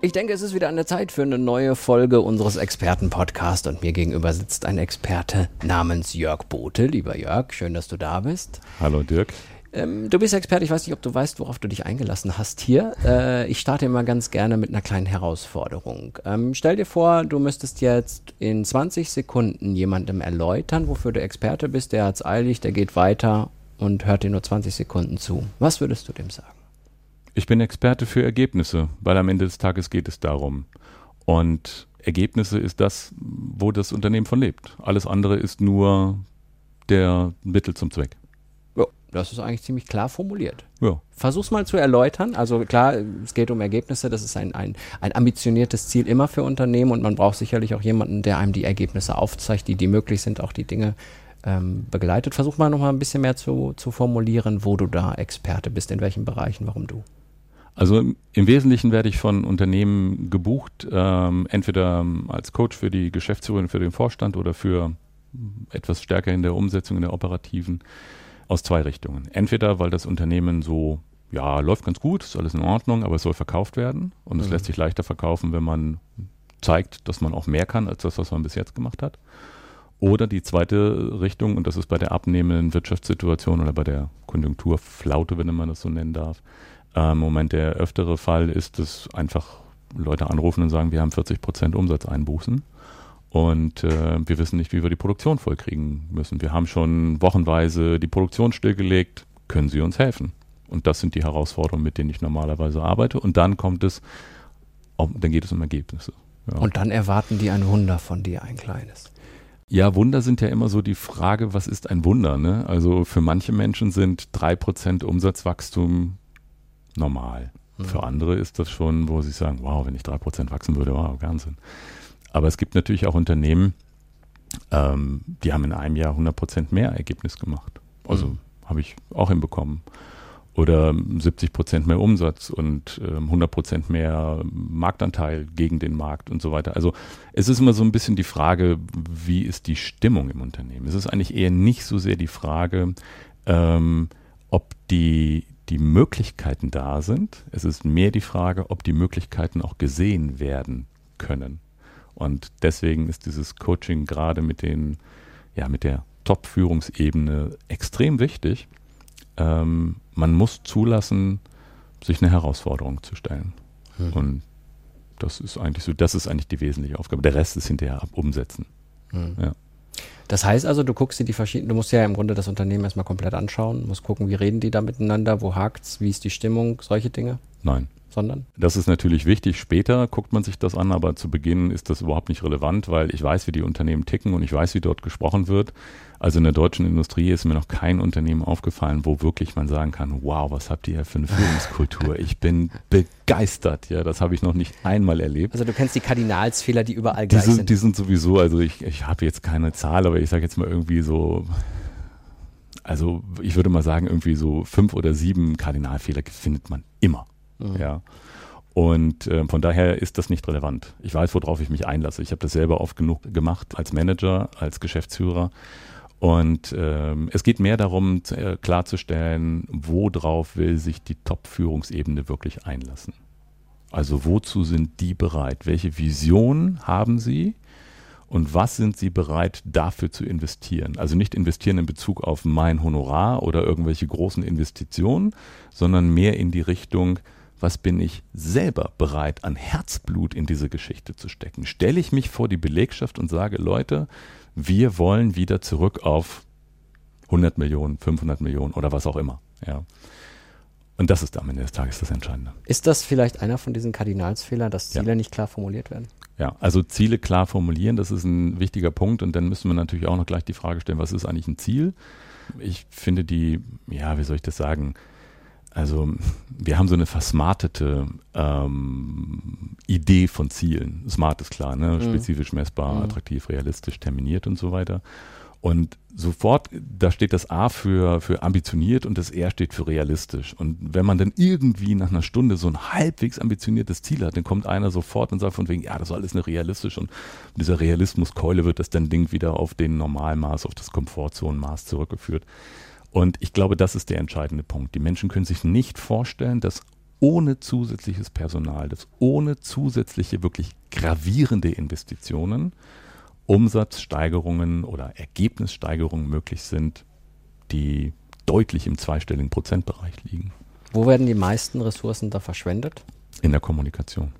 Ich denke, es ist wieder an der Zeit für eine neue Folge unseres Expertenpodcasts und mir gegenüber sitzt ein Experte namens Jörg Bote. Lieber Jörg, schön, dass du da bist. Hallo Dirk. Ähm, du bist Experte, ich weiß nicht, ob du weißt, worauf du dich eingelassen hast hier. Äh, ich starte immer ganz gerne mit einer kleinen Herausforderung. Ähm, stell dir vor, du müsstest jetzt in 20 Sekunden jemandem erläutern, wofür du Experte bist, der hat es eilig, der geht weiter und hört dir nur 20 Sekunden zu. Was würdest du dem sagen? Ich bin Experte für Ergebnisse, weil am Ende des Tages geht es darum. Und Ergebnisse ist das, wo das Unternehmen von lebt. Alles andere ist nur der Mittel zum Zweck. Ja, das ist eigentlich ziemlich klar formuliert. Ja. Versuch's mal zu erläutern. Also klar, es geht um Ergebnisse, das ist ein, ein, ein ambitioniertes Ziel immer für Unternehmen und man braucht sicherlich auch jemanden, der einem die Ergebnisse aufzeigt, die, die möglich sind, auch die Dinge ähm, begleitet. Versuch mal noch mal ein bisschen mehr zu, zu formulieren, wo du da Experte bist, in welchen Bereichen, warum du. Also im Wesentlichen werde ich von Unternehmen gebucht, ähm, entweder als Coach für die Geschäftsführerin, für den Vorstand oder für etwas stärker in der Umsetzung, in der operativen, aus zwei Richtungen. Entweder, weil das Unternehmen so, ja, läuft ganz gut, ist alles in Ordnung, aber es soll verkauft werden und mhm. es lässt sich leichter verkaufen, wenn man zeigt, dass man auch mehr kann als das, was man bis jetzt gemacht hat. Oder die zweite Richtung, und das ist bei der abnehmenden Wirtschaftssituation oder bei der Konjunkturflaute, wenn man das so nennen darf, äh, Im Moment der öftere Fall ist, dass einfach Leute anrufen und sagen, wir haben 40 Prozent Umsatzeinbußen und äh, wir wissen nicht, wie wir die Produktion vollkriegen müssen. Wir haben schon wochenweise die Produktion stillgelegt. Können Sie uns helfen? Und das sind die Herausforderungen, mit denen ich normalerweise arbeite. Und dann kommt es, dann geht es um Ergebnisse. Ja. Und dann erwarten die ein Wunder von dir, ein kleines. Ja, Wunder sind ja immer so die Frage, was ist ein Wunder? Ne? Also für manche Menschen sind drei Prozent Umsatzwachstum normal. Mhm. Für andere ist das schon, wo sie sagen, wow, wenn ich drei Prozent wachsen würde, wow, Wahnsinn. Aber es gibt natürlich auch Unternehmen, ähm, die haben in einem Jahr 100 Prozent mehr Ergebnis gemacht. Also mhm. habe ich auch hinbekommen. Oder 70 Prozent mehr Umsatz und äh, 100 Prozent mehr Marktanteil gegen den Markt und so weiter. Also es ist immer so ein bisschen die Frage, wie ist die Stimmung im Unternehmen? Es ist eigentlich eher nicht so sehr die Frage, ähm, ob die, die Möglichkeiten da sind. Es ist mehr die Frage, ob die Möglichkeiten auch gesehen werden können. Und deswegen ist dieses Coaching gerade mit den, ja, mit der Top-Führungsebene extrem wichtig. Ähm, man muss zulassen, sich eine Herausforderung zu stellen. Mhm. Und das ist eigentlich so, das ist eigentlich die wesentliche Aufgabe. Der Rest ist hinterher ab umsetzen. Mhm. Ja. Das heißt also, du guckst dir die verschiedenen, du musst ja im Grunde das Unternehmen erstmal komplett anschauen, musst gucken, wie reden die da miteinander, wo hakt's, wie ist die Stimmung, solche Dinge? Nein. Sondern? Das ist natürlich wichtig. Später guckt man sich das an, aber zu Beginn ist das überhaupt nicht relevant, weil ich weiß, wie die Unternehmen ticken und ich weiß, wie dort gesprochen wird. Also in der deutschen Industrie ist mir noch kein Unternehmen aufgefallen, wo wirklich man sagen kann, wow, was habt ihr hier für eine Führungskultur? Ich bin begeistert, ja, das habe ich noch nicht einmal erlebt. Also du kennst die Kardinalsfehler, die überall die gleich sind, sind. Die sind sowieso, also ich, ich habe jetzt keine Zahl, aber ich sage jetzt mal irgendwie so, also ich würde mal sagen, irgendwie so fünf oder sieben Kardinalfehler findet man immer, mhm. ja. Und äh, von daher ist das nicht relevant. Ich weiß, worauf ich mich einlasse. Ich habe das selber oft genug gemacht als Manager, als Geschäftsführer. Und ähm, es geht mehr darum, äh, klarzustellen, worauf will sich die Top-Führungsebene wirklich einlassen. Also wozu sind die bereit? Welche Vision haben sie? Und was sind sie bereit dafür zu investieren? Also nicht investieren in Bezug auf mein Honorar oder irgendwelche großen Investitionen, sondern mehr in die Richtung, was bin ich selber bereit an Herzblut in diese Geschichte zu stecken? Stelle ich mich vor die Belegschaft und sage, Leute, wir wollen wieder zurück auf 100 Millionen, 500 Millionen oder was auch immer. Ja. Und das ist am Ende des Tages das Entscheidende. Ist das vielleicht einer von diesen Kardinalsfehlern, dass Ziele ja. nicht klar formuliert werden? Ja, also Ziele klar formulieren, das ist ein wichtiger Punkt. Und dann müssen wir natürlich auch noch gleich die Frage stellen, was ist eigentlich ein Ziel? Ich finde die, ja, wie soll ich das sagen? Also wir haben so eine versmartete ähm, Idee von Zielen. Smart ist klar, ne? Mhm. spezifisch messbar, mhm. attraktiv, realistisch, terminiert und so weiter. Und sofort, da steht das A für, für ambitioniert und das R steht für realistisch. Und wenn man dann irgendwie nach einer Stunde so ein halbwegs ambitioniertes Ziel hat, dann kommt einer sofort und sagt von wegen, ja, das ist alles eine realistisch und mit dieser Realismuskeule wird das dann Ding wieder auf den Normalmaß, auf das Komfortzonenmaß zurückgeführt. Und ich glaube, das ist der entscheidende Punkt. Die Menschen können sich nicht vorstellen, dass ohne zusätzliches Personal, dass ohne zusätzliche wirklich gravierende Investitionen Umsatzsteigerungen oder Ergebnissteigerungen möglich sind, die deutlich im zweistelligen Prozentbereich liegen. Wo werden die meisten Ressourcen da verschwendet? In der Kommunikation.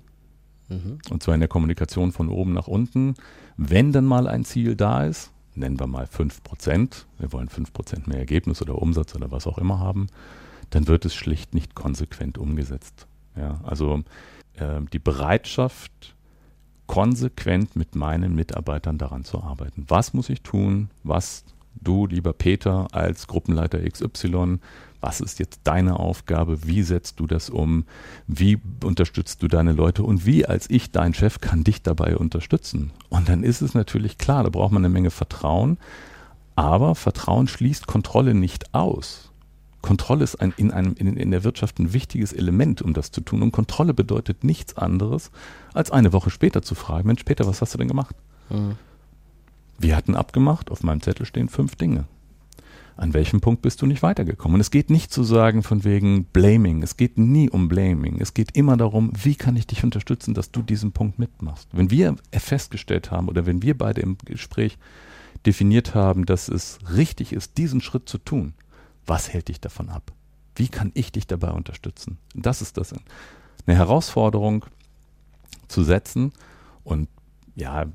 Mhm. Und zwar in der Kommunikation von oben nach unten. Wenn dann mal ein Ziel da ist, nennen wir mal 5%, wir wollen 5% mehr Ergebnis oder Umsatz oder was auch immer haben, dann wird es schlicht nicht konsequent umgesetzt. Ja, also äh, die Bereitschaft, konsequent mit meinen Mitarbeitern daran zu arbeiten. Was muss ich tun? Was du, lieber Peter, als Gruppenleiter XY, was ist jetzt deine Aufgabe? Wie setzt du das um? Wie unterstützt du deine Leute? Und wie als ich, dein Chef, kann dich dabei unterstützen? Und dann ist es natürlich klar, da braucht man eine Menge Vertrauen. Aber Vertrauen schließt Kontrolle nicht aus. Kontrolle ist ein, in, einem, in, in der Wirtschaft ein wichtiges Element, um das zu tun. Und Kontrolle bedeutet nichts anderes, als eine Woche später zu fragen, Mensch, Peter, was hast du denn gemacht? Mhm. Wir hatten abgemacht, auf meinem Zettel stehen fünf Dinge. An welchem Punkt bist du nicht weitergekommen? Und es geht nicht zu sagen von wegen Blaming. Es geht nie um Blaming. Es geht immer darum, wie kann ich dich unterstützen, dass du diesen Punkt mitmachst. Wenn wir festgestellt haben oder wenn wir beide im Gespräch definiert haben, dass es richtig ist, diesen Schritt zu tun, was hält dich davon ab? Wie kann ich dich dabei unterstützen? Das ist das. Eine Herausforderung zu setzen und ja,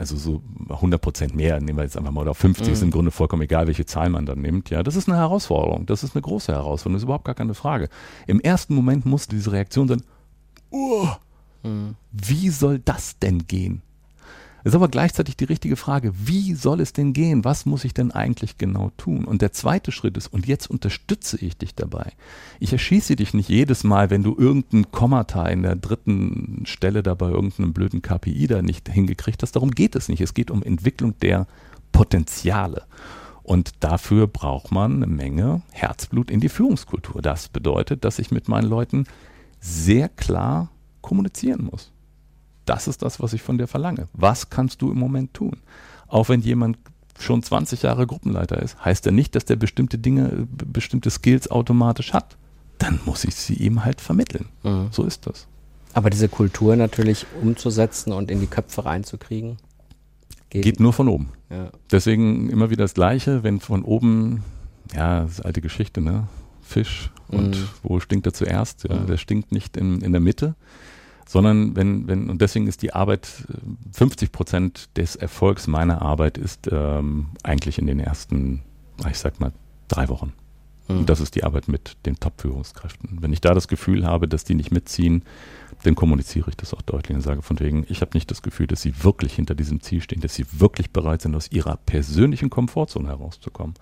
also so 100 Prozent mehr, nehmen wir jetzt einfach mal, oder 50 mhm. ist im Grunde vollkommen egal, welche Zahl man dann nimmt. Ja, das ist eine Herausforderung. Das ist eine große Herausforderung. Das ist überhaupt gar keine Frage. Im ersten Moment muss diese Reaktion sein, oh, mhm. wie soll das denn gehen? Ist aber gleichzeitig die richtige Frage, wie soll es denn gehen? Was muss ich denn eigentlich genau tun? Und der zweite Schritt ist, und jetzt unterstütze ich dich dabei. Ich erschieße dich nicht jedes Mal, wenn du irgendein Kommata in der dritten Stelle da bei irgendeinem blöden KPI da nicht hingekriegt hast. Darum geht es nicht. Es geht um Entwicklung der Potenziale. Und dafür braucht man eine Menge Herzblut in die Führungskultur. Das bedeutet, dass ich mit meinen Leuten sehr klar kommunizieren muss. Das ist das, was ich von dir verlange. Was kannst du im Moment tun? Auch wenn jemand schon 20 Jahre Gruppenleiter ist, heißt ja nicht, dass der bestimmte Dinge, bestimmte Skills automatisch hat. Dann muss ich sie ihm halt vermitteln. Mhm. So ist das. Aber diese Kultur natürlich umzusetzen und in die Köpfe reinzukriegen, geht, geht nur von oben. Ja. Deswegen immer wieder das Gleiche, wenn von oben, ja, das ist alte Geschichte, ne? Fisch und mhm. wo stinkt er zuerst? Ja, mhm. Der stinkt nicht in, in der Mitte, sondern wenn, wenn, und deswegen ist die Arbeit, 50 Prozent des Erfolgs meiner Arbeit ist ähm, eigentlich in den ersten, ich sag mal, drei Wochen. Mhm. Und das ist die Arbeit mit den Top-Führungskräften. Wenn ich da das Gefühl habe, dass die nicht mitziehen, dann kommuniziere ich das auch deutlich und sage von wegen, ich habe nicht das Gefühl, dass sie wirklich hinter diesem Ziel stehen, dass sie wirklich bereit sind, aus ihrer persönlichen Komfortzone herauszukommen.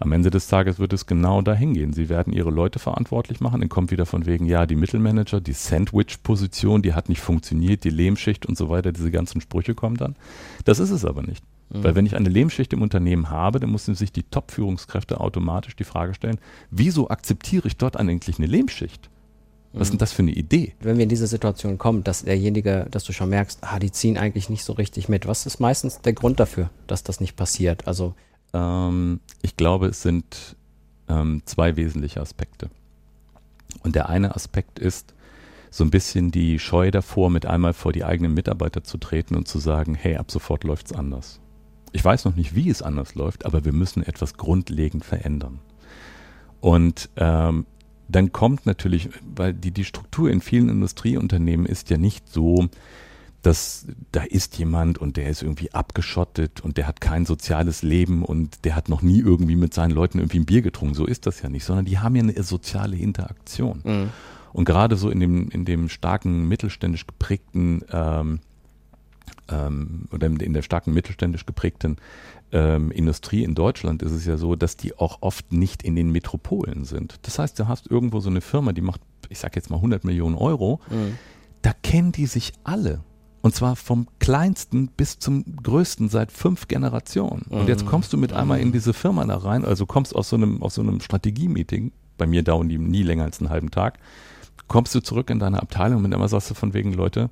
Am Ende des Tages wird es genau dahin gehen. Sie werden ihre Leute verantwortlich machen. Dann kommt wieder von wegen, ja, die Mittelmanager, die Sandwich-Position, die hat nicht funktioniert, die Lehmschicht und so weiter, diese ganzen Sprüche kommen dann. Das ist es aber nicht. Mhm. Weil wenn ich eine Lehmschicht im Unternehmen habe, dann müssen sich die Top-Führungskräfte automatisch die Frage stellen, wieso akzeptiere ich dort eigentlich eine Lehmschicht? Was ist denn mhm. das für eine Idee? Wenn wir in diese Situation kommen, dass derjenige, dass du schon merkst, ah, die ziehen eigentlich nicht so richtig mit, was ist meistens der Grund dafür, dass das nicht passiert? Also ähm, ich glaube, es sind ähm, zwei wesentliche Aspekte. Und der eine Aspekt ist so ein bisschen die Scheu davor, mit einmal vor die eigenen Mitarbeiter zu treten und zu sagen, hey, ab sofort läuft es anders. Ich weiß noch nicht, wie es anders läuft, aber wir müssen etwas grundlegend verändern. Und ähm, dann kommt natürlich, weil die, die Struktur in vielen Industrieunternehmen ist ja nicht so, dass da ist jemand und der ist irgendwie abgeschottet und der hat kein soziales Leben und der hat noch nie irgendwie mit seinen Leuten irgendwie ein Bier getrunken. So ist das ja nicht, sondern die haben ja eine soziale Interaktion. Mhm. Und gerade so in dem, in dem starken mittelständisch geprägten ähm, ähm, oder in der starken mittelständisch geprägten ähm, Industrie in Deutschland ist es ja so, dass die auch oft nicht in den Metropolen sind. Das heißt, du hast irgendwo so eine Firma, die macht, ich sag jetzt mal 100 Millionen Euro, mhm. da kennen die sich alle Und zwar vom kleinsten bis zum größten seit fünf Generationen. Und jetzt kommst du mit einmal in diese Firma da rein, also kommst aus so einem, aus so einem Strategie-Meeting, bei mir dauern die nie länger als einen halben Tag, kommst du zurück in deine Abteilung und immer sagst du von wegen, Leute,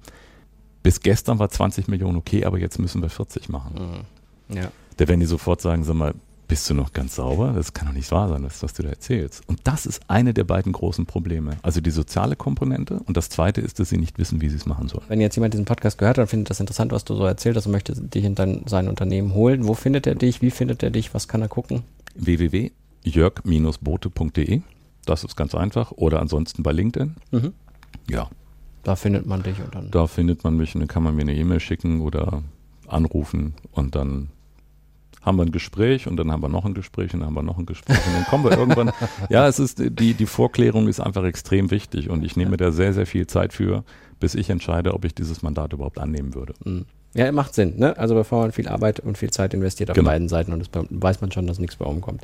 bis gestern war 20 Millionen okay, aber jetzt müssen wir 40 machen. Ja. Da werden die sofort sagen, sag mal, bist du noch ganz sauber? Das kann doch nicht wahr sein, das, was du da erzählst. Und das ist eine der beiden großen Probleme. Also die soziale Komponente und das zweite ist, dass sie nicht wissen, wie sie es machen sollen. Wenn jetzt jemand diesen Podcast gehört hat und findet das interessant, was du so erzählt hast und möchte dich in dein, sein Unternehmen holen, wo findet er dich? Wie findet er dich? Was kann er gucken? www.jörg-bote.de Das ist ganz einfach. Oder ansonsten bei LinkedIn. Mhm. Ja, Da findet man dich und dann. da findet man mich und dann kann man mir eine E-Mail schicken oder anrufen und dann haben wir ein Gespräch und dann haben wir noch ein Gespräch und dann haben wir noch ein Gespräch und dann kommen wir irgendwann. Ja, es ist die, die Vorklärung ist einfach extrem wichtig und ich nehme mir da sehr, sehr viel Zeit für, bis ich entscheide, ob ich dieses Mandat überhaupt annehmen würde. Mhm. Ja, macht Sinn, ne? Also bevor man viel Arbeit und viel Zeit investiert auf Genau. beiden Seiten und das weiß man schon, dass nichts bei rumkommt.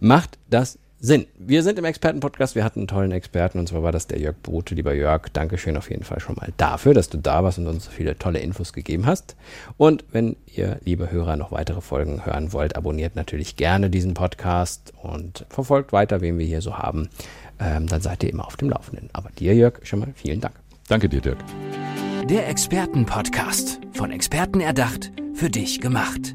Macht das Sinn. Wir sind im Expertenpodcast, wir hatten einen tollen Experten und zwar war das der Jörg Bote. Lieber Jörg, Dankeschön auf jeden Fall schon mal dafür, dass du da warst und uns so viele tolle Infos gegeben hast. Und wenn ihr, liebe Hörer, noch weitere Folgen hören wollt, abonniert natürlich gerne diesen Podcast und verfolgt weiter, wen wir hier so haben. Ähm, dann seid ihr immer auf dem Laufenden. Aber dir, Jörg, schon mal vielen Dank. Danke dir, Dirk. Der Expertenpodcast. Von Experten erdacht, für dich gemacht.